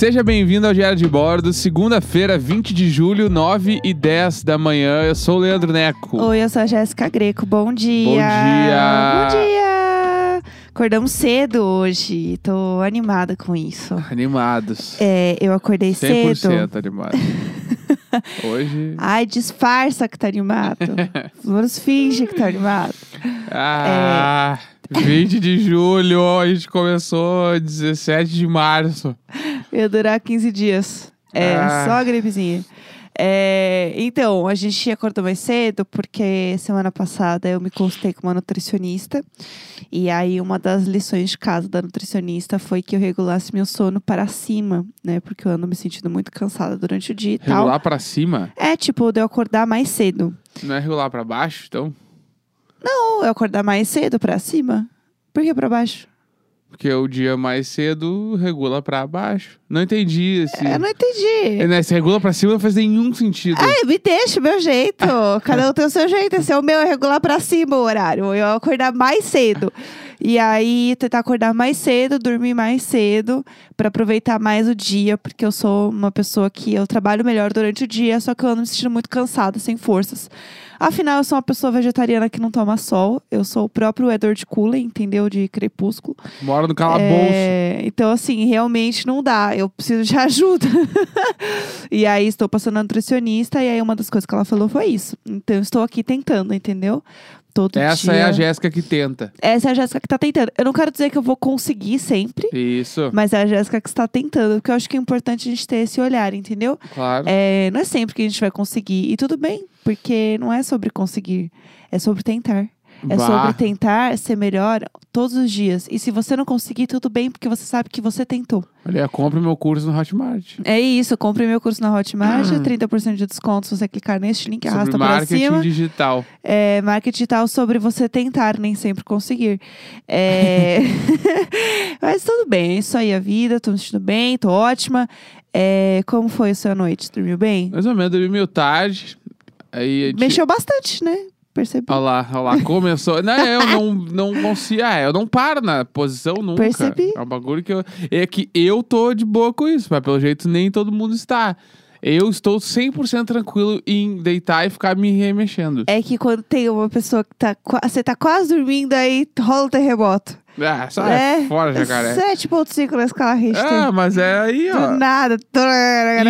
Seja bem-vindo ao Diário de Bordo, segunda-feira, 20 de julho, 9 e 10 da manhã. Eu sou o Leandro Neco. Oi, eu sou a Jéssica Greco. Bom dia. Bom dia. Bom dia. Acordamos cedo hoje. Tô animada com isso. Animados. É, eu acordei 100% cedo. animados. Hoje. Ai, disfarça que tá animado. Vamos finge que tá animado. Ah, 20 de julho, a gente começou 17 de março. Ia durar 15 dias. É, Ah. só a gripezinha. É, então, a gente acordou mais cedo porque semana passada eu me consultei com uma nutricionista. E aí, uma das lições de casa da nutricionista foi que eu regulasse meu sono para cima, né? Porque eu ando me sentindo muito cansada durante o dia e tal. Regular pra cima? É, tipo, de eu acordar mais cedo. Não é regular pra baixo, então? Não, eu acordar mais cedo para cima. Por que para baixo? Porque o dia mais cedo regula pra baixo. Não entendi esse. Eu não entendi. É, né, Se regula pra cima não faz nenhum sentido. Ai, me deixa o meu jeito. Cada um tem o seu jeito. Esse é o meu, é regular pra cima o horário. Eu acordar mais cedo. E aí, tentar acordar mais cedo, dormir mais cedo, pra aproveitar mais o dia, porque eu sou uma pessoa que eu trabalho melhor durante o dia, só que eu ando me sentindo muito cansada, sem forças. Afinal, eu sou uma pessoa vegetariana que não toma sol. Eu sou o próprio Edward Cullen, entendeu? De crepúsculo. Mora no calabouço. É, então, assim, realmente não dá. Eu preciso de ajuda. e aí, estou passando a nutricionista. E aí, uma das coisas que ela falou foi isso. Então, estou aqui tentando, entendeu? Todo Essa dia. é a Jéssica que tenta. Essa é a Jéssica que tá tentando. Eu não quero dizer que eu vou conseguir sempre. Isso, Mas é a Jéssica que está tentando. Porque eu acho que é importante a gente ter esse olhar, entendeu? claro. É, não é sempre que a gente vai conseguir. E tudo bem, porque não é sobre conseguir. É sobre tentar. É sobre tentar ser melhor todos os dias. E se você não conseguir, tudo bem, porque você sabe que você tentou. Olha, compre meu curso no Hotmart. É isso, compre meu curso na Hotmart, 30% de desconto se você clicar neste link, arrasta Sobre marketing cima. digital. É, marketing digital sobre você tentar, nem sempre conseguir. É... Mas tudo bem, é isso aí a vida, tô me sentindo bem, tô ótima. É, Como foi a sua noite? Dormiu bem? Mais ou menos, dormi meio tarde. Aí gente... Mexeu bastante, né? Percebi. Olha lá, olha lá, começou. não, eu não, não consigo. Ah, eu não paro na posição nunca. Percebi. É um bagulho que eu. É que eu tô de boa com isso, mas pelo jeito nem todo mundo está. Eu estou 100% tranquilo em deitar e ficar me remexendo. É que quando tem uma pessoa que tá. Você tá quase dormindo, aí rola o terremoto. Ah, sai fora, jacaré. 7,5 na escala Richter. Ah, mas é aí, ó. Do nada.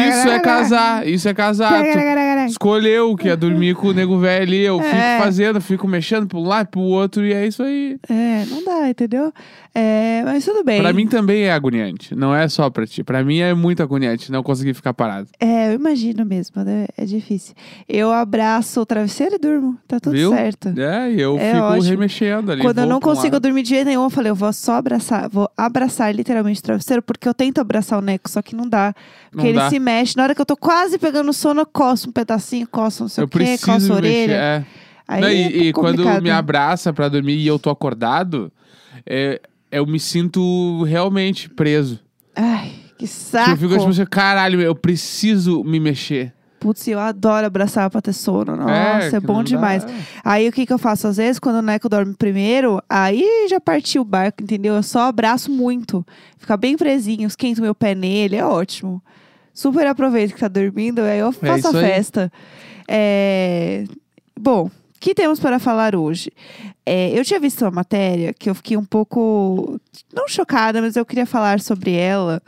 Isso é casar, isso é casar. Tu escolheu que é dormir com o nego velho ali. Eu É. fico fazendo, fico mexendo pra um lado e pro outro, e é isso aí. É, não dá, entendeu? É, mas tudo bem. Pra mim também é agoniante. Não é só pra ti. Pra mim é muito agoniante não conseguir ficar parado. É, eu imagino mesmo, né? É difícil. Eu abraço o travesseiro e durmo. Tá tudo Viu? certo. É, e eu É fico ótimo. remexendo ali. Quando eu não consigo lado. dormir de jeito nenhum, eu falei, eu vou só abraçar, vou abraçar literalmente o travesseiro, porque eu tento abraçar o Neco, só que não dá. Porque Não ele dá. se mexe. Na hora que eu tô quase pegando sono, eu coço um pedacinho, coço não sei Eu o quê, coço a orelha. mexer. É. Aí Não, é e e quando me abraça pra dormir e eu tô acordado, é, eu me sinto realmente preso. Ai, que saco. Eu fico tipo assim, caralho, eu preciso me mexer. Putz, eu adoro abraçar pra ter sono. Nossa, é, que bom demais. dá. Aí o que, que eu faço? Às vezes, quando o Neco dorme primeiro, aí já partiu o barco, entendeu? Eu só abraço muito. Fica bem presinho, esquento meu pé nele, é ótimo. Super aproveito que tá dormindo, aí eu faço a isso aí. festa. É... Bom, que temos para falar hoje? É, eu tinha visto uma matéria que eu fiquei um pouco. Não chocada, mas eu queria falar sobre ela.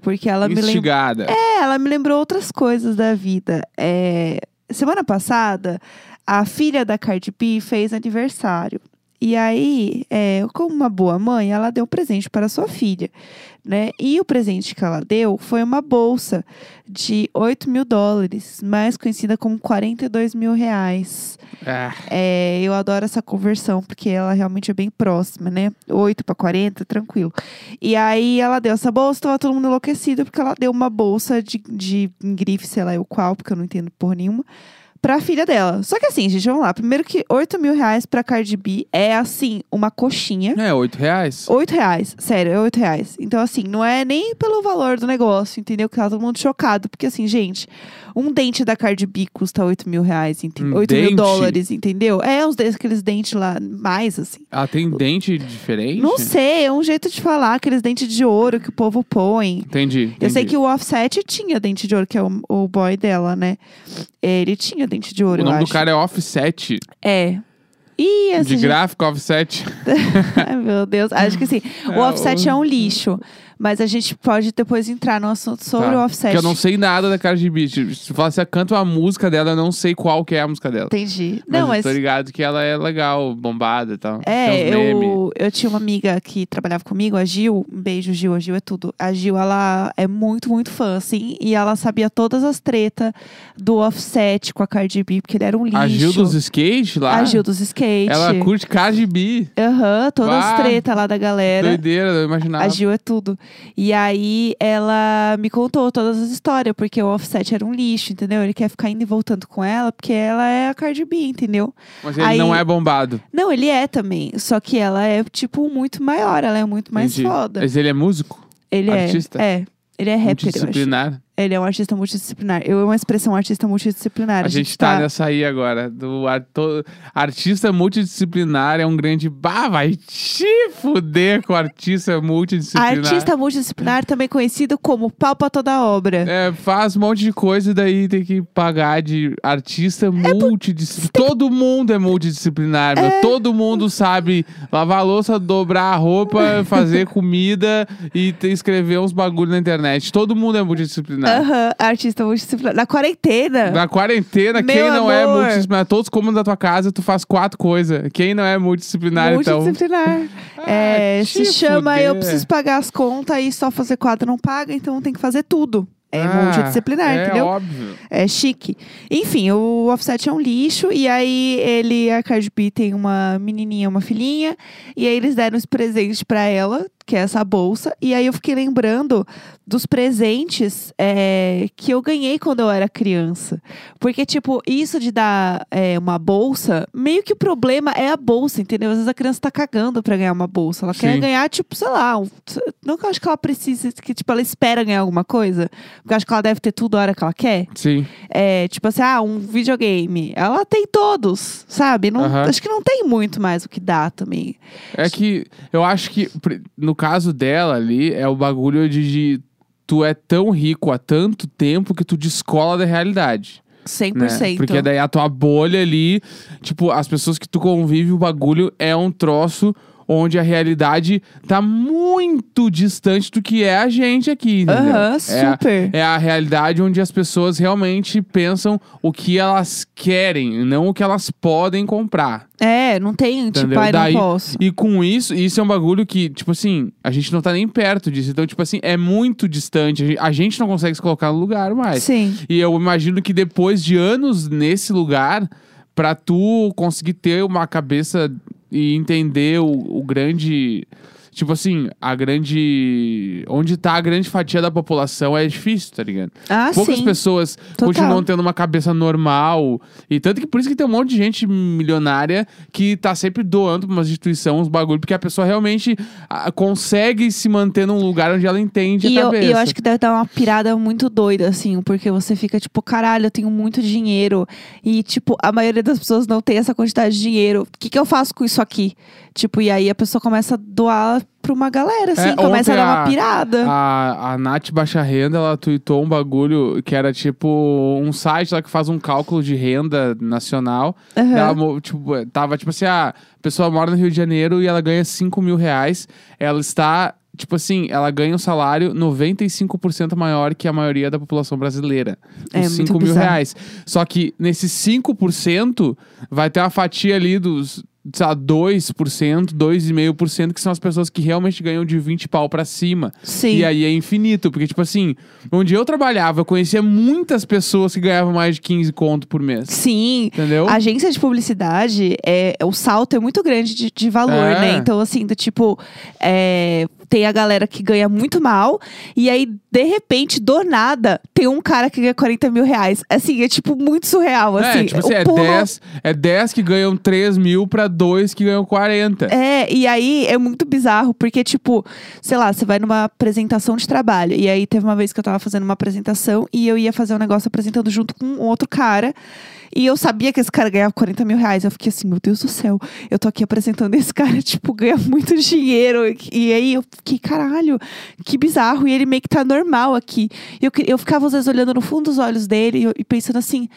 Porque ela me lembrou. Instigada. É, ela me lembrou outras coisas da vida. É, semana passada, a filha da Cardi B fez aniversário. E aí, é, como uma boa mãe, ela deu um presente para sua filha, né? E o presente que ela deu foi uma bolsa de 8 mil dólares, mais conhecida como 42 mil reais. Ah, É, eu adoro essa conversão, porque ela realmente é bem próxima, né? 8 para 40, tranquilo. E aí ela deu essa bolsa, tava todo mundo enlouquecido, porque ela deu uma bolsa de, de grife, sei lá o qual, porque eu não entendo por nenhuma, pra filha dela. Só que assim, gente, vamos lá. Primeiro que 8 mil reais pra Cardi B é, assim, uma coxinha. É, 8 reais. 8 reais, sério, é 8 reais. Então, assim, não é nem pelo valor do negócio, entendeu? Que tá todo mundo chocado. Porque, assim, gente, um dente da Cardi B custa 8 mil reais, ente- Um 8 dente? mil dólares, entendeu? É, uns desses, aqueles dentes lá, mais, assim. Ela tem dente diferente? Não sei, é um jeito de falar, aqueles dentes de ouro que o povo põe. Entendi. Eu sei entendi. que o Offset tinha dente de ouro, que é o, o boy dela, né? Ele tinha dente de ouro, O nome do cara é Offset. É. E esse De gráfico, Offset. Ai, meu Deus. Acho que sim. O É, offset o- é um lixo. Mas a gente pode depois entrar no assunto sobre Tá. o offset. Porque eu não sei nada da Cardi B. Se ela canta uma música dela, eu não sei qual que é a música dela. Entendi. Mas Não, eu mas. tô ligado que ela é legal, bombada e tal. É, eu, eu tinha uma amiga que trabalhava comigo, a Gil. Um beijo, Gil. A Gil é tudo. A Gil, ela é muito, muito fã, assim. E ela sabia todas as tretas do offset com a Cardi B, porque ele era um lixo. A Gil dos skate lá? A Gil dos skate. Ela curte Cardi B. Aham, todas as Bah, tretas lá da galera. Doideira, eu imaginava. A Gil é tudo. E aí ela me contou todas as histórias, porque o Offset era um lixo, entendeu? Ele quer ficar indo e voltando com ela, porque ela é a Cardi B, entendeu? Mas ele Aí- não é bombado. Não, ele é também. Só que ela é, tipo, muito maior, ela é muito mais Entendi. foda. Mas ele é músico? Ele artista? é. É. Ele é rapper, multidisciplinar? Ele é um artista multidisciplinar. Eu amo a expressão artista multidisciplinar. A gente tá nessa aí agora. Do artista multidisciplinar é um grande. Bah, vai te fuder com artista multidisciplinar. Artista multidisciplinar, também conhecido como pau pra toda obra. É, faz um monte de coisa e daí tem que pagar de artista multidisciplinar. Todo mundo é multidisciplinar, meu. Todo mundo sabe lavar a louça, dobrar a roupa, fazer comida e escrever uns bagulho na internet. Todo mundo é multidisciplinar. Aham, artista multidisciplinar. Na quarentena. Na quarentena, Meu quem não é amor. multidisciplinar? Todos os cômodos da tua casa, tu faz quatro coisas. Quem não é multidisciplinar, então? Multidisciplinar. É, Ah, se te chama eu fuder. preciso pagar as contas e só fazer quadro não paga, então tem que fazer tudo. É Ah, multidisciplinar, é entendeu? óbvio. É chique. Enfim, o Offset é um lixo. E aí, ele e a Cardi B tem uma menininha, uma filhinha. E aí, eles deram os presentes pra ela, que é essa bolsa. E aí, eu fiquei lembrando dos presentes é, que eu ganhei quando eu era criança. Porque, tipo, isso de dar é, uma bolsa, meio que o problema é a bolsa, entendeu? Às vezes a criança tá cagando pra ganhar uma bolsa. Ela quer Sim. ganhar, tipo, sei lá, um, não que eu acho que ela precisa, que, tipo, ela espera ganhar alguma coisa. Porque eu acho que ela deve ter tudo a hora que ela quer. Sim. É, tipo assim, ah, um videogame. Ela tem todos, sabe? Não, Aham. Acho que não tem muito mais o que dá também. É que eu acho que, no caso dela ali, é o bagulho de, de tu é tão rico há tanto tempo que tu descola da realidade. 100%. Né? Porque daí a tua bolha ali, tipo, as pessoas que tu convive, o bagulho é um troço onde a realidade tá muito distante do que é a gente aqui, entendeu? Aham, É a- super. É a realidade onde as pessoas realmente pensam o que elas querem, não o que elas podem comprar. É, não tem, tipo, Entendeu? ai, Daí- não posso. E com isso, isso é um bagulho que, tipo assim, a gente não tá nem perto disso. Então, tipo assim, é muito distante. A gente- A gente não consegue se colocar no lugar mais. Sim. E eu imagino que depois de anos nesse lugar, pra tu conseguir ter uma cabeça e entender o, o grande. Tipo assim, a grande. Onde tá a grande fatia da população é difícil, tá ligado? Ah, Poucas sim. pessoas Total. continuam tendo uma cabeça normal. E tanto que por isso que tem um monte de gente milionária que tá sempre doando pra uma instituição uns bagulho, porque a pessoa realmente consegue se manter num lugar onde ela entende E a eu, cabeça. e eu acho que deve dar uma pirada muito doida, assim, porque você fica tipo, caralho, eu tenho muito dinheiro. E, tipo, a maioria das pessoas não tem essa quantidade de dinheiro. O que, que eu faço com isso aqui? Tipo, e aí a pessoa começa a doar pra uma galera, assim, É, começa a dar uma pirada. A, a Nath Baixa Renda, ela tweetou um bagulho que era tipo um site lá que faz um cálculo de renda nacional. Aham. Ela, tipo, tava tipo assim, ah, a pessoa mora no Rio de Janeiro e ela ganha 5 mil reais. Ela está, tipo assim, ela ganha um salário 95% maior que a maioria da população brasileira. É Os muito 5 mil bizarro. reais. Só que nesses 5% vai ter uma fatia ali dos. Lá, 2%, 2,5%, que são as pessoas que realmente ganham de 20 pau pra cima. Sim. E aí é infinito, porque, tipo assim, onde eu trabalhava, eu conhecia muitas pessoas que ganhavam mais de 15 conto por mês. Sim. Entendeu? A agência de publicidade, é, o salto é muito grande de, de valor, É. né? Então, assim, do tipo, é, tem a galera que ganha muito mal, e aí, de repente, do nada, tem um cara que ganha 40 mil reais. Assim, é tipo muito surreal, assim. é, tipo assim, é pulo- 10, é 10 que ganham 3 mil pra 2 que ganham 40. É, e aí é muito bizarro, porque, tipo, sei lá, você vai numa apresentação de trabalho. E aí teve uma vez que eu tava fazendo uma apresentação e eu ia fazer um negócio apresentando junto com um outro cara. E eu sabia que esse cara ganhava 40 mil reais. Eu fiquei assim, meu Deus do céu, eu tô aqui apresentando esse cara, tipo, ganha muito dinheiro. E aí eu fiquei, caralho, que bizarro. E ele meio que tá normal aqui. E eu, que- eu ficava às vezes olhando no fundo dos olhos dele e, e pensando assim.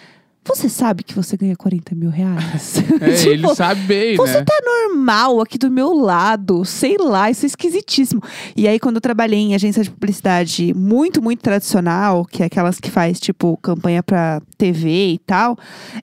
Você sabe que você ganha 40 mil reais? É, Tipo, ele sabe bem, você né? tá normal aqui do meu lado, sei lá, isso é esquisitíssimo. E aí, quando eu trabalhei em agência de publicidade muito, muito tradicional, que é aquelas que faz, tipo, campanha pra TV e tal,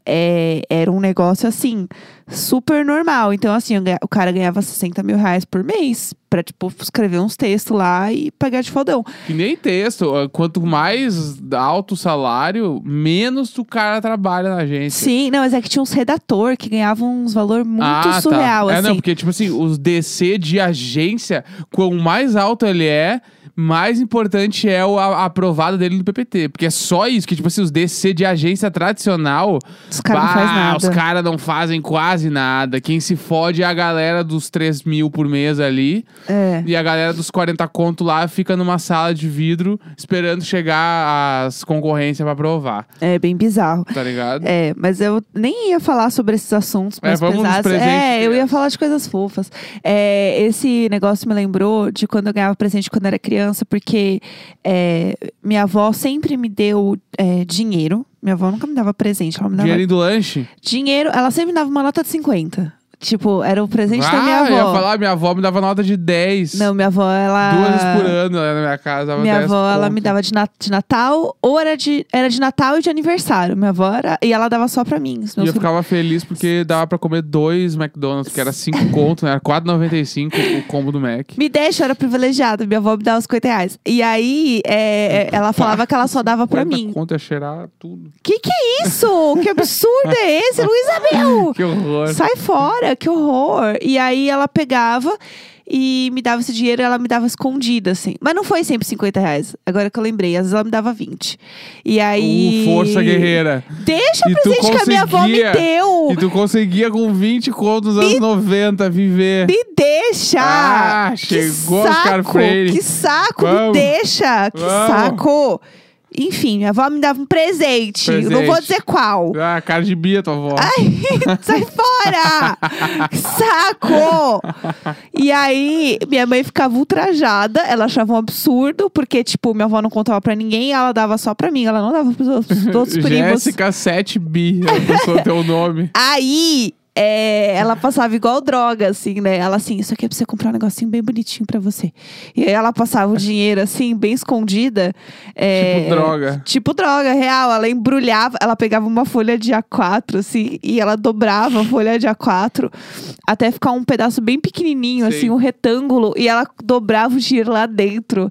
é, era um negócio assim, super normal. Então, assim, o cara ganhava 60 mil reais por mês pra, tipo, escrever uns textos lá e pagar de fodão. Que nem texto. ó, Quanto mais alto o salário, menos o cara trabalha na agência. Sim, não, mas é que tinha uns redator que ganhavam uns valor muito ah, surreal, tá. É, assim. não, porque, tipo assim, os DC de agência, quanto mais alto ele é, mais importante é o a, a aprovada dele no PPT. Porque é só isso, que, tipo assim, os DC de agência tradicional, Os caras não fazem nada. os caras não fazem quase nada. Quem se fode é a galera dos 3 mil por mês ali. É. E a galera dos 40 conto lá fica numa sala de vidro esperando chegar as concorrências pra aprovar, É bem bizarro. tá ligado? É, mas eu nem ia falar sobre esses assuntos É, mais vamos nos pesados. presentes É, eu ia falar de coisas fofas. É, esse negócio me lembrou de quando eu ganhava presente quando era criança, porque é, minha avó sempre me deu é, dinheiro. Minha avó nunca me dava presente, ela me dava Dinheirinho do lanche? dinheiro. Ela sempre me dava uma nota de 50. Tipo, era o presente ah, da minha eu ia avó. falar, minha avó me dava nota de 10. Não, minha avó, ela. Duas vezes por ano lá na minha casa. Dava Minha 10 avó, ela conto. me dava de, de Natal, ou era de, era de Natal e de aniversário. Minha avó era. E ela dava só pra mim. E eu ficava feliz porque dava pra comer dois McDonald's, que era 5 conto, né? Era 4,95 o combo do Mac. Me deixa, eu era privilegiada. Minha avó me dava os 50 reais. E aí, é, é, ela falava que ela só dava pra 40 mim. conto ia cheirar tudo. Que que é isso? Que absurdo é esse, Luísa Que horror. Sai fora, que horror. E aí ela pegava e me dava esse dinheiro, ela me dava escondida, assim. Mas não foi sempre 50 reais. Agora que eu lembrei, às vezes ela me dava 20. E aí. Uh, força guerreira. Deixa o E presente que a minha avó me deu. E tu conseguia com 20 contos nos anos 90 viver. Me deixa! Ah, Que chegou saco! Oscar Freire. Que saco! Vamos. Me deixa! Que Vamos. saco! Enfim, minha avó me dava um presente. Eu Não vou Presente. dizer qual. Ah, cara de bia, tua avó. Sai fora! Saco! E aí, minha mãe ficava ultrajada. Ela achava um absurdo, porque, tipo, minha avó não contava pra ninguém. Ela dava só pra mim. Ela não dava pros outros, pros outros primos. Jéssica 7 bi, ela pensou teu nome. Aí, é, ela passava igual droga, assim, né? Ela assim, isso aqui é pra você comprar um negocinho bem bonitinho pra você. E aí ela passava o dinheiro, assim, bem escondida. é, Tipo droga. Tipo droga, real. Ela embrulhava, ela pegava uma folha de A4, assim, e ela dobrava a folha de A4 até ficar um pedaço bem pequenininho, Sei. assim, um retângulo. E ela dobrava o dinheiro lá dentro.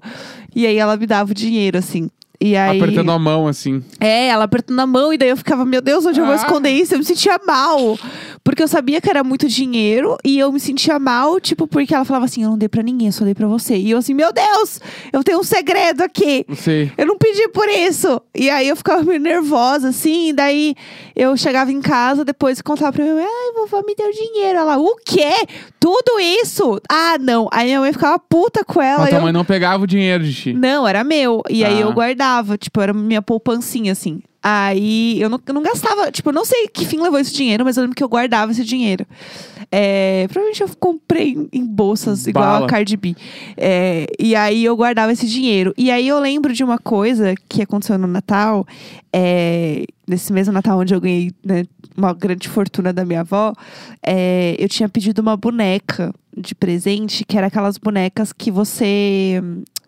E aí ela me dava o dinheiro, assim. E aí... Apertando a mão, assim. É, ela apertando a mão, e daí eu ficava, meu Deus, onde eu vou Ah. esconder isso? Eu me sentia mal. Porque eu sabia que era muito dinheiro, e eu me sentia mal, tipo, porque ela falava assim: eu não dei pra ninguém, eu só dei pra você. E eu assim, meu Deus, eu tenho um segredo aqui. Sei. Eu não pedi por isso. E aí eu ficava meio nervosa, assim. E daí eu chegava em casa depois e contava pra minha mãe: ai, vovó me deu dinheiro. Ela, o quê? Tudo isso? Ah, não. Aí minha mãe ficava puta com ela. Mas e tua eu- mãe não pegava o dinheiro de ti. não, era meu. E aí Ah. eu guardava, tipo, era minha poupancinha, assim. Aí eu não, eu não gastava, tipo, eu não sei que fim levou esse dinheiro, mas eu lembro que eu guardava esse dinheiro. É, provavelmente eu comprei em, em bolsas, igual Bala. a Cardi B. É, e aí eu guardava esse dinheiro. E aí eu lembro de uma coisa que aconteceu no Natal, é, nesse mesmo Natal onde eu ganhei né, uma grande fortuna da minha avó, é, eu tinha pedido uma boneca de presente, que era aquelas bonecas que você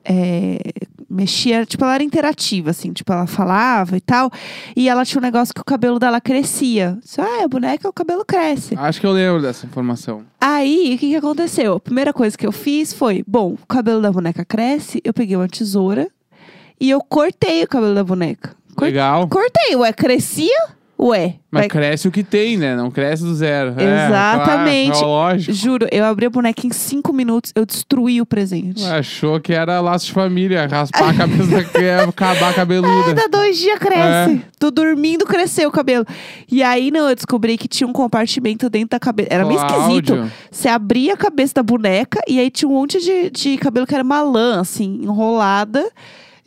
é, mexia, tipo, ela era interativa, assim, tipo, ela falava e tal. E ela tinha um negócio que o cabelo dela crescia. Disse, ah, a boneca, o cabelo cresce. Acho que eu lembro dessa informação. Aí, o que, que aconteceu? A primeira coisa que eu fiz foi: bom, o cabelo da boneca cresce, eu peguei uma tesoura e eu cortei o cabelo da boneca. Cor- Legal. Cortei, ué, crescia? Ué, Mas vai- cresce o que tem, né? Não cresce do zero. Exatamente. É, claro, lógico. juro, eu abri a boneca em cinco minutos, eu destruí o presente. Achou que era laço de família, raspar a cabeça da acabar a cabeluda. Cada dois dias cresce. É. Tô dormindo, cresceu o cabelo. E aí, não, eu descobri que tinha um compartimento dentro da cabeça. Era meio esquisito. Cláudio. Você abria a cabeça da boneca e aí tinha um monte de, de cabelo que era uma lã, assim, enrolada.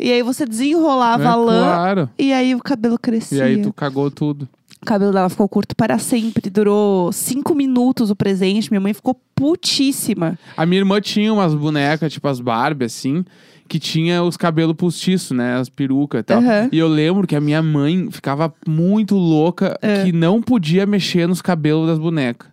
E aí você desenrolava É, a lã claro. e aí o cabelo crescia. E aí tu cagou tudo. O cabelo dela ficou curto para sempre. Durou cinco minutos o presente. Minha mãe ficou putíssima. A minha irmã tinha umas bonecas, tipo as Barbie, assim, que tinha os cabelos postiços, né? As perucas e tal. Aham. E eu lembro que a minha mãe ficava muito louca É. que não podia mexer nos cabelos das bonecas.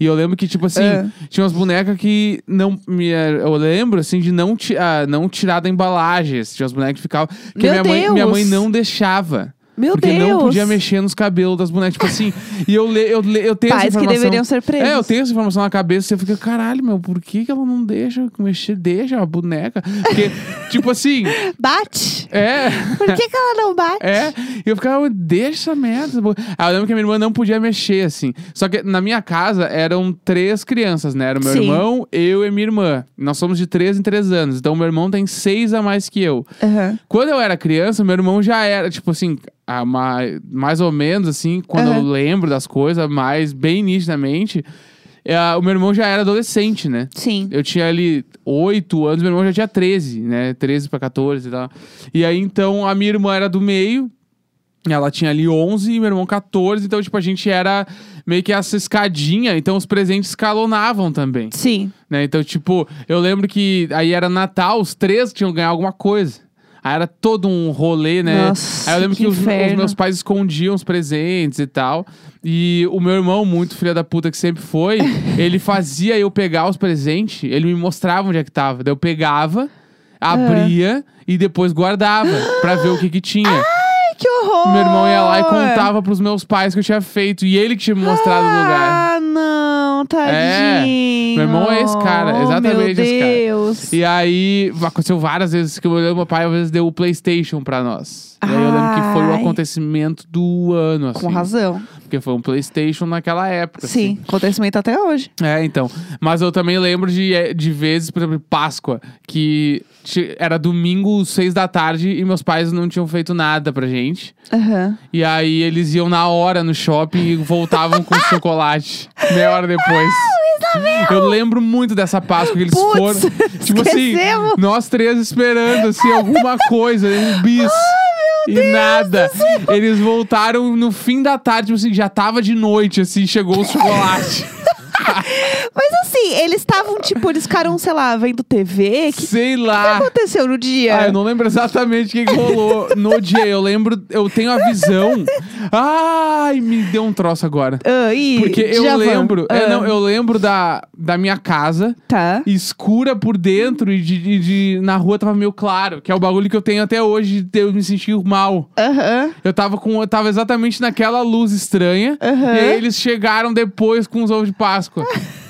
E eu lembro que, tipo assim, É. tinha umas bonecas que não. me- Eu lembro, assim, de não, ah, não tirar da embalagem. assim, Tinha umas bonecas que ficavam. Que minha mãe, minha mãe não deixava. Meu porque Deus! não podia mexer nos cabelos das bonecas. Tipo assim, e eu, le, eu, le- eu tenho essa Pais que informação. deveriam ser presos. É, eu tenho essa informação na cabeça. Você fica, caralho, meu, por que, que ela não deixa mexer? Deixa a boneca. Porque, tipo assim, Bate! é. Por que, que ela não bate? É, e eu ficava, deixa essa merda. Aí eu lembro que a minha irmã não podia mexer, assim. Só que na minha casa eram três crianças, né? Era o meu Sim. irmão, eu e minha irmã. Nós somos de três em três anos. Então meu irmão tem seis a mais que eu. Aham. Quando eu era criança, meu irmão já era, tipo assim, a mais, mais ou menos assim, quando eu Aham. lembro das coisas, mais bem nitidamente, é, o meu irmão já era adolescente, né? Sim. Eu tinha ali 8 anos, meu irmão já tinha 13, né? 13 pra 14 e tal. E aí, então, a minha irmã era do meio. Ela tinha ali 11 e meu irmão 14. Então, tipo, a gente era meio que essa escadinha. Então, os presentes escalonavam também, Sim. né? Então, tipo, eu lembro que aí era Natal, os três tinham que ganhar alguma coisa. Aí era todo um rolê, né? Nossa, aí eu lembro que, que os, os meus pais escondiam os presentes e tal. E o meu irmão, muito filho da puta que sempre foi, ele fazia eu pegar os presentes, ele me mostrava onde é que tava. Daí eu pegava, abria e depois guardava pra ver o que que tinha. Ai, que horror! Meu irmão ia lá e contava pros meus pais que eu tinha feito. E ele que tinha me mostrado o lugar. Ah, não, tadinho. Meu irmão é esse cara, exatamente oh, meu esse cara. Deus. E aí, aconteceu várias vezes que eu meu pai às vezes deu o PlayStation pra nós. E aí eu lembro que foi o acontecimento do ano, assim. Com razão. Porque foi um PlayStation naquela época. Sim, acontecimento até hoje. assim. É, então. Mas eu também lembro de, eh, de vezes, por exemplo, Páscoa, que era domingo, seis da tarde, e meus pais não tinham feito nada pra gente. Aham. E aí eles iam na hora no shopping e voltavam com chocolate. Meia hora depois. Eu lembro muito dessa Páscoa que eles Putz, foram. Tipo assim, esquecemos. nós três esperando assim, alguma coisa, um bis. e nada. Eles voltaram no fim da tarde, tipo assim, já tava de noite, assim, chegou o chocolate. Mas assim, eles estavam, tipo, eles ficaram, sei lá, vendo TV. O que, Sei que lá. aconteceu no dia? Ah, eu não lembro exatamente o que, que rolou no dia. Eu lembro, eu tenho a visão. Ai, me deu um troço agora. Ah, ih, Porque eu lembro, é, Ah, não, eu lembro da, da minha casa, Tá. escura por dentro e de, de- de- na rua tava meio claro, que é o bagulho que eu tenho até hoje de eu me sentir mal. Aham. Eu tava com, eu tava exatamente naquela luz estranha, Aham. e aí eles chegaram depois com os ovos de Páscoa.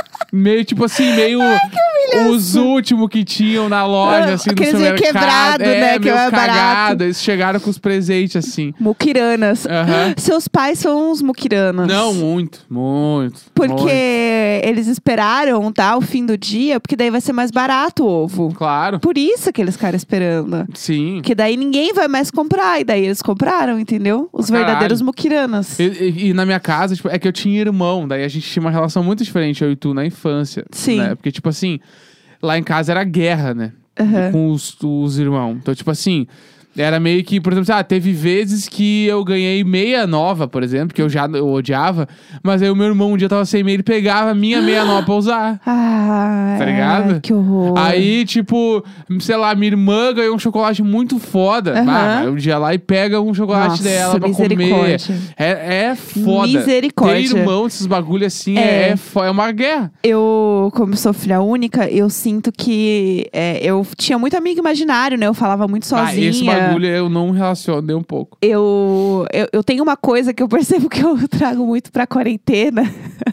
meio tipo assim, meio os últimos que tinham na loja, Ah, assim, aqueles meio supermercado. quebrado, é, né, que meio é cagado. Eles chegaram com os presentes, assim. Muquiranas. Seus pais são uns muquiranas. Não, muito, muito. Porque muito. eles esperaram dar o fim do dia, porque daí vai ser mais barato o ovo. Claro. Por isso que eles ficaram esperando. Sim. Porque daí ninguém vai mais comprar. E daí eles compraram, entendeu? Os Caralho. verdadeiros muquiranas. E, e- e na minha casa, tipo, é que eu tinha irmão, daí a gente tinha uma relação muito diferente, eu e tu, na infância. Sim. né? Porque, tipo assim, lá em casa era guerra, né? Aham. Com os, os irmãos. Então, tipo assim, era meio que, por exemplo, ah, teve vezes que eu ganhei meia nova, por exemplo, que eu já eu odiava, mas aí o meu irmão um dia tava sem meia, ele pegava a minha meia nova pra usar. Ai, Tá ligado? Que horror. Aí, tipo, sei lá, minha irmã ganhou um chocolate muito foda. Aham. Ah, vai um dia lá e pega um chocolate Nossa, dela pra comer. misericórdia. É, é foda. Misericórdia. Ter irmão, esses bagulho assim, É. é, é, é uma guerra. Eu, como sou filha única, eu sinto que é, eu tinha muito amigo imaginário, né? Eu falava muito Ah, sozinha. esse bagulho eu não relaciono nem um pouco. Eu, eu, eu tenho uma coisa que eu percebo que eu trago muito pra quarentena.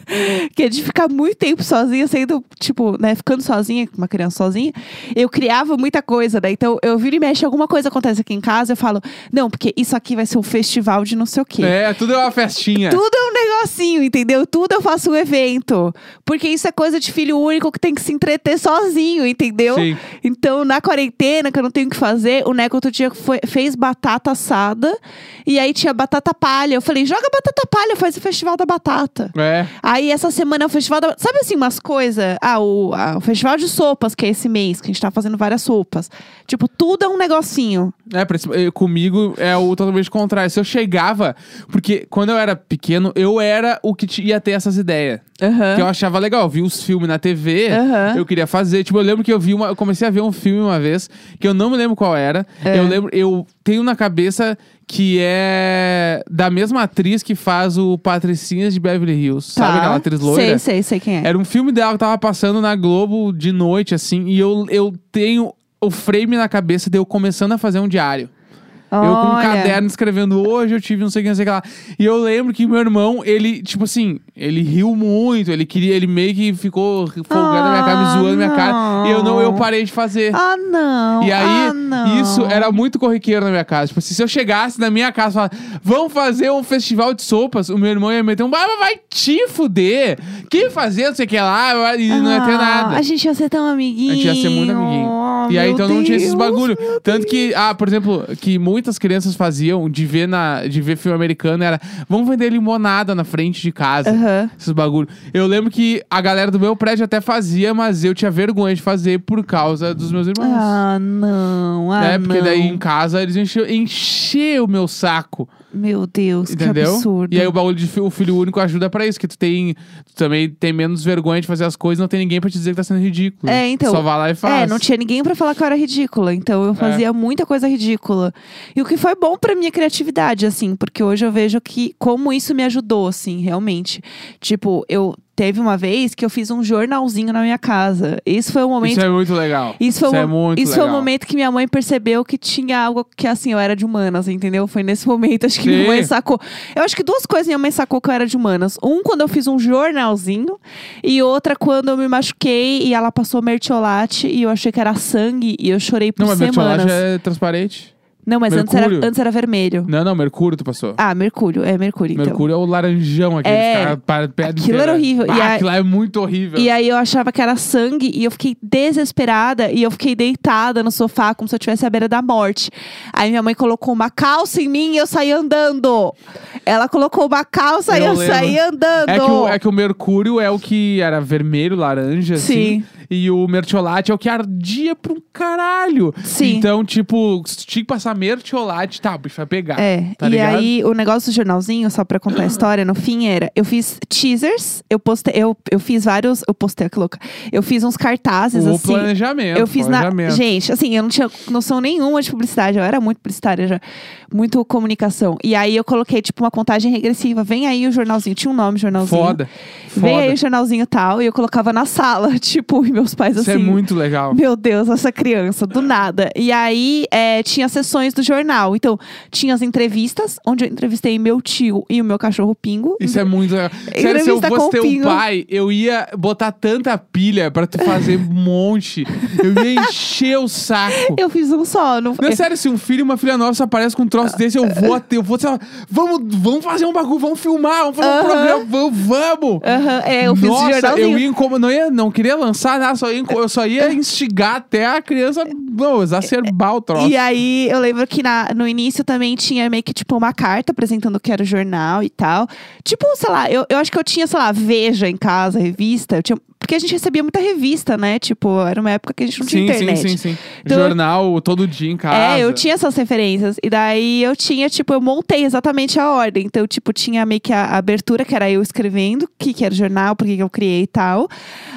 que é de ficar muito tempo sozinha, sendo, tipo, né, ficando sozinha, uma criança sozinha, eu criava muita coisa, né? Então eu viro e mexe, alguma coisa acontece aqui em casa, eu falo, não, porque isso aqui vai ser um festival de não sei o quê. É, tudo é uma festinha. Tudo é negocinho, entendeu? Tudo eu faço um evento. Porque isso é coisa de filho único que tem que se entreter sozinho, entendeu? Sim. Então, na quarentena, que eu não tenho o que fazer, o Neco outro dia foi- fez batata assada. E aí tinha batata palha. Eu falei, joga batata palha, faz o festival da batata. É. Aí essa semana é o festival da. Sabe assim, umas coisas? Ah, o, ah, o festival de sopas, que é esse mês, que a gente tá fazendo várias sopas. Tipo, tudo é um negocinho. É, eh, comigo é o totalmente contrário. Se eu chegava, porque quando eu era pequeno, eu era o que ia ter essas ideias. Aham. Que eu achava legal. Eu vi os filmes na TV, Aham. eu queria fazer. Tipo, eu lembro que eu vi uma. Eu comecei a ver um filme uma vez, que eu não me lembro qual era. É. Eu lembro, eu tenho na cabeça que é da mesma atriz que faz o Patricinhas de Beverly Hills. Sabe aquela atriz loira? Tá. Sei, sei, sei quem é. Era um filme dela que tava passando na Globo de noite, assim, e eu, eu tenho o frame na cabeça de eu começando a fazer um diário. Eu com um Olha. caderno escrevendo, hoje eu tive não sei o que, não sei o que lá. E eu lembro que meu irmão, ele, tipo assim, ele riu muito, ele queria, ele meio que ficou folgando na minha cara, me Ah, zoando na minha cara. E eu não, eu parei de fazer. Ah, não. E aí, ah, não. isso era muito corriqueiro na minha casa. Tipo assim, se eu chegasse na minha casa e falasse, vamos fazer um festival de sopas, o meu irmão ia meter um, mas vai te fuder. Que fazer, não sei o que lá, e não ia ter Ah, nada. A gente ia ser tão amiguinho. A gente ia ser muito amiguinho. Ah, e aí, então não tinha esses bagulho. Tanto que, ah, por exemplo, que muitas crianças faziam de ver, na, de ver filme americano era, vamos vender limonada na frente de casa. Aham. Esses bagulho. Eu lembro que a galera do meu prédio até fazia, mas eu tinha vergonha de fazer por causa dos meus irmãos. Ah, não. Ah, né? Porque daí em casa eles encheu, encheu o meu saco. Meu Deus, que Entendeu? absurdo. E aí o bagulho de o filho único ajuda pra isso, que tu tem. Tu também tem menos vergonha de fazer as coisas, não tem ninguém pra te dizer que tá sendo ridículo. É, então- Só vai lá e faz. É, não tinha ninguém pra falar que eu era ridícula, então É. eu fazia muita coisa ridícula. E o que foi bom pra minha criatividade, assim, porque hoje eu vejo que como isso me ajudou, assim, realmente. Tipo, eu teve uma vez que eu fiz um jornalzinho na minha casa. Isso foi o momento Isso é muito legal. Isso foi, é um, muito isso foi legal. o momento que minha mãe percebeu que tinha algo que, assim, eu era de humanas, entendeu? Foi nesse momento, acho que minha Sim. mãe sacou. Eu acho que duas coisas minha mãe sacou que eu era de humanas. Um, quando eu fiz um jornalzinho. E outra, quando eu me machuquei e ela passou mertiolate e eu achei que era sangue e eu chorei por Não, mas semanas. mertiolate é transparente. Não, mas antes era, Mercúrio. antes era vermelho. Não, não, mercúrio tu passou. Ah, mercúrio. É mercúrio, então. mercúrio é o laranjão aqui. É, para, pedra aquilo inteira. era horrível. E Ah, aquilo lá é muito horrível. E aí eu achava que era sangue e eu fiquei desesperada e eu fiquei deitada no sofá como se eu estivesse à beira da morte. Aí minha mãe colocou uma calça em mim e eu saí andando. Ela colocou uma calça e Eu eu lembro. saí andando. É que, o, é que o mercúrio é o que era vermelho, laranja, assim. Sim. E o mertiolate é o que ardia pra um caralho. Sim. Então, tipo, se tinha que passar mertiolate, tá, o bicho vai pegar. É, tá e ligado? aí o negócio do jornalzinho, só pra contar a história, no fim era, eu fiz teasers, eu postei, eu, eu fiz vários, eu postei, que louca. Eu fiz uns cartazes o assim. planejamento. Eu fiz na. planejamento. Gente, assim, eu não tinha noção nenhuma de publicidade. Eu era muito publicitária já. Muito comunicação. E aí eu coloquei, tipo, uma contagem regressiva. Vem aí o jornalzinho. Tinha um nome, jornalzinho. Foda. Vem Foda. aí o jornalzinho tal. E eu colocava na sala, tipo, e meus pais Isso assim. é muito legal. Meu Deus, essa criança, do nada. E aí, é, tinha sessões do jornal. Então, tinha as entrevistas, onde eu entrevistei meu tio e o meu cachorro Pingo. Isso é muito legal. Sério, se eu fosse teu Pingo. pai, eu ia botar tanta pilha pra tu fazer um monte. Eu ia encher o saco. Eu fiz um só. Não, Não é sério, se um filho e uma filha nova aparece com um troço desse, eu vou até, eu vou, sei lá, vamos, vamos fazer um bagulho, vamos filmar, vamos fazer um Aham. programa, vamos, vamos. Aham, é, eu fiz Nossa, jornalzinho. eu ia incom- não ia, não queria lançar nada, só ia, eu só ia instigar até a criança, não, exacerbar o troço. E aí, eu lembro que na- no início também tinha meio que, tipo, uma carta apresentando o que era o jornal e tal. Tipo, sei lá, eu, eu acho que eu tinha, sei lá, Veja em casa, revista. Tinha, porque a gente recebia muita revista, né? Tipo, era uma época que a gente não sim, tinha sim, internet. sim, sim. Então- Jornal todo dia em casa. É, eu tinha essas referências. E daí eu tinha, tipo, eu montei exatamente a ordem. Então, tipo, tinha meio que a a abertura, que era eu escrevendo, o que, que era o jornal, por que eu criei e tal.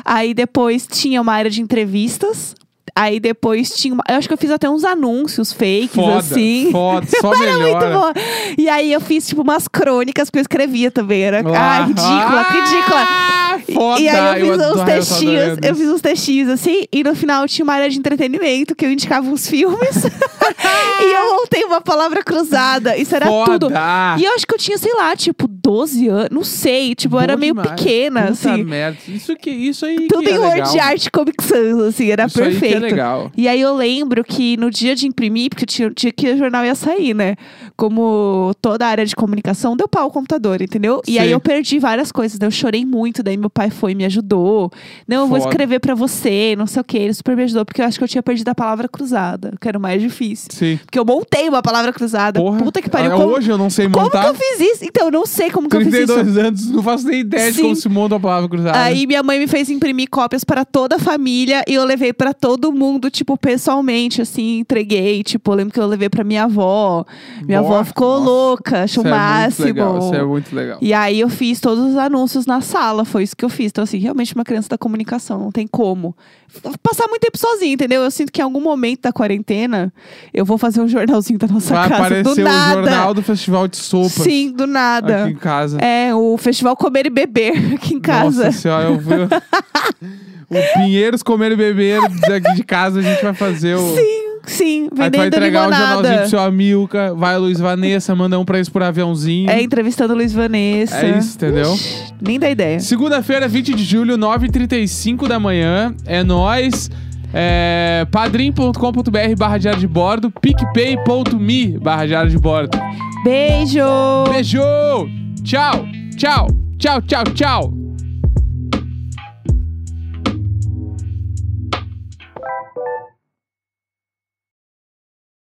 Aí depois tinha uma área de entrevistas. Aí depois tinha uma. Eu acho que eu fiz até uns anúncios fakes, Foda, assim. foda, só melhor. E aí eu fiz, tipo, umas crônicas que eu escrevia também. Era Ah, ah, ridícula, ah, ridícula. Foda, E aí eu fiz ado- uns textinhos, eu fiz uns textinhos assim, e no final tinha uma área de entretenimento que eu indicava uns filmes. e eu montei uma palavra cruzada. Isso era Foda. tudo. E eu acho que eu tinha, sei lá, tipo, 12 anos, não sei. Tipo, eu era meio demais. pequena, Puta assim. merda. Isso, que, isso aí Tudo que é em Word legal. Art Comic Sans, assim, era Isso aí que perfeito. é legal. E aí eu lembro que no dia de imprimir, porque tinha dia que o jornal ia sair, né? Como toda a área de comunicação, deu pau o computador, entendeu? E aí eu perdi várias coisas, daí eu chorei muito, daí meu pai foi e me ajudou. Não, eu vou Foda. escrever pra você, não sei o que. Ele super me ajudou, porque eu acho que eu tinha perdido a palavra cruzada, que era o mais difícil. Sim. Porque eu montei uma palavra cruzada. Porra. Puta que pariu. Ah, Como, Hoje eu não sei como montar. que eu fiz isso? Então, eu não sei como que eu fiz isso. 32 anos, não faço nem ideia de Sim. como se monta uma palavra cruzada. Aí minha mãe me fez imprimir cópias para toda a família e eu levei para todo mundo, tipo, pessoalmente, assim, entreguei. Tipo, eu lembro que eu levei para minha avó. Minha avó Nossa, ficou nossa. louca, achou Isso o é muito máximo. legal, Isso é muito legal. E aí eu fiz todos os anúncios na sala, foi isso que eu fiz. Então, assim, realmente uma criança da comunicação, não tem como. Passar muito tempo sozinha, entendeu? Eu sinto que em algum momento da quarentena eu vou fazer um jornalzinho da nossa Vai casa. aparecer do o nada. jornal do Festival de Sopas. Sim, do nada. Aqui em casa. É, o Festival Comer e Beber aqui em casa. Nossa senhora, eu vi. o Pinheiros comer e beber daqui de casa, a gente vai fazer o. Sim, sim, Aí tu vai vendendo entregar o jornalzinho limonada. pro seu Amilca, vai a Luiz Vanessa, manda um pra isso por aviãozinho. É, entrevistando Luiz Vanessa. É isso, entendeu? Nem dá ideia. Segunda-feira, 20 de julho, 9h35 da manhã. É nóis. É, padrim.com.br barra diário de bordo, picpay.me barra diário de bordo. Beijo! Beijo! Tchau, tchau, tchau, tchau, tchau.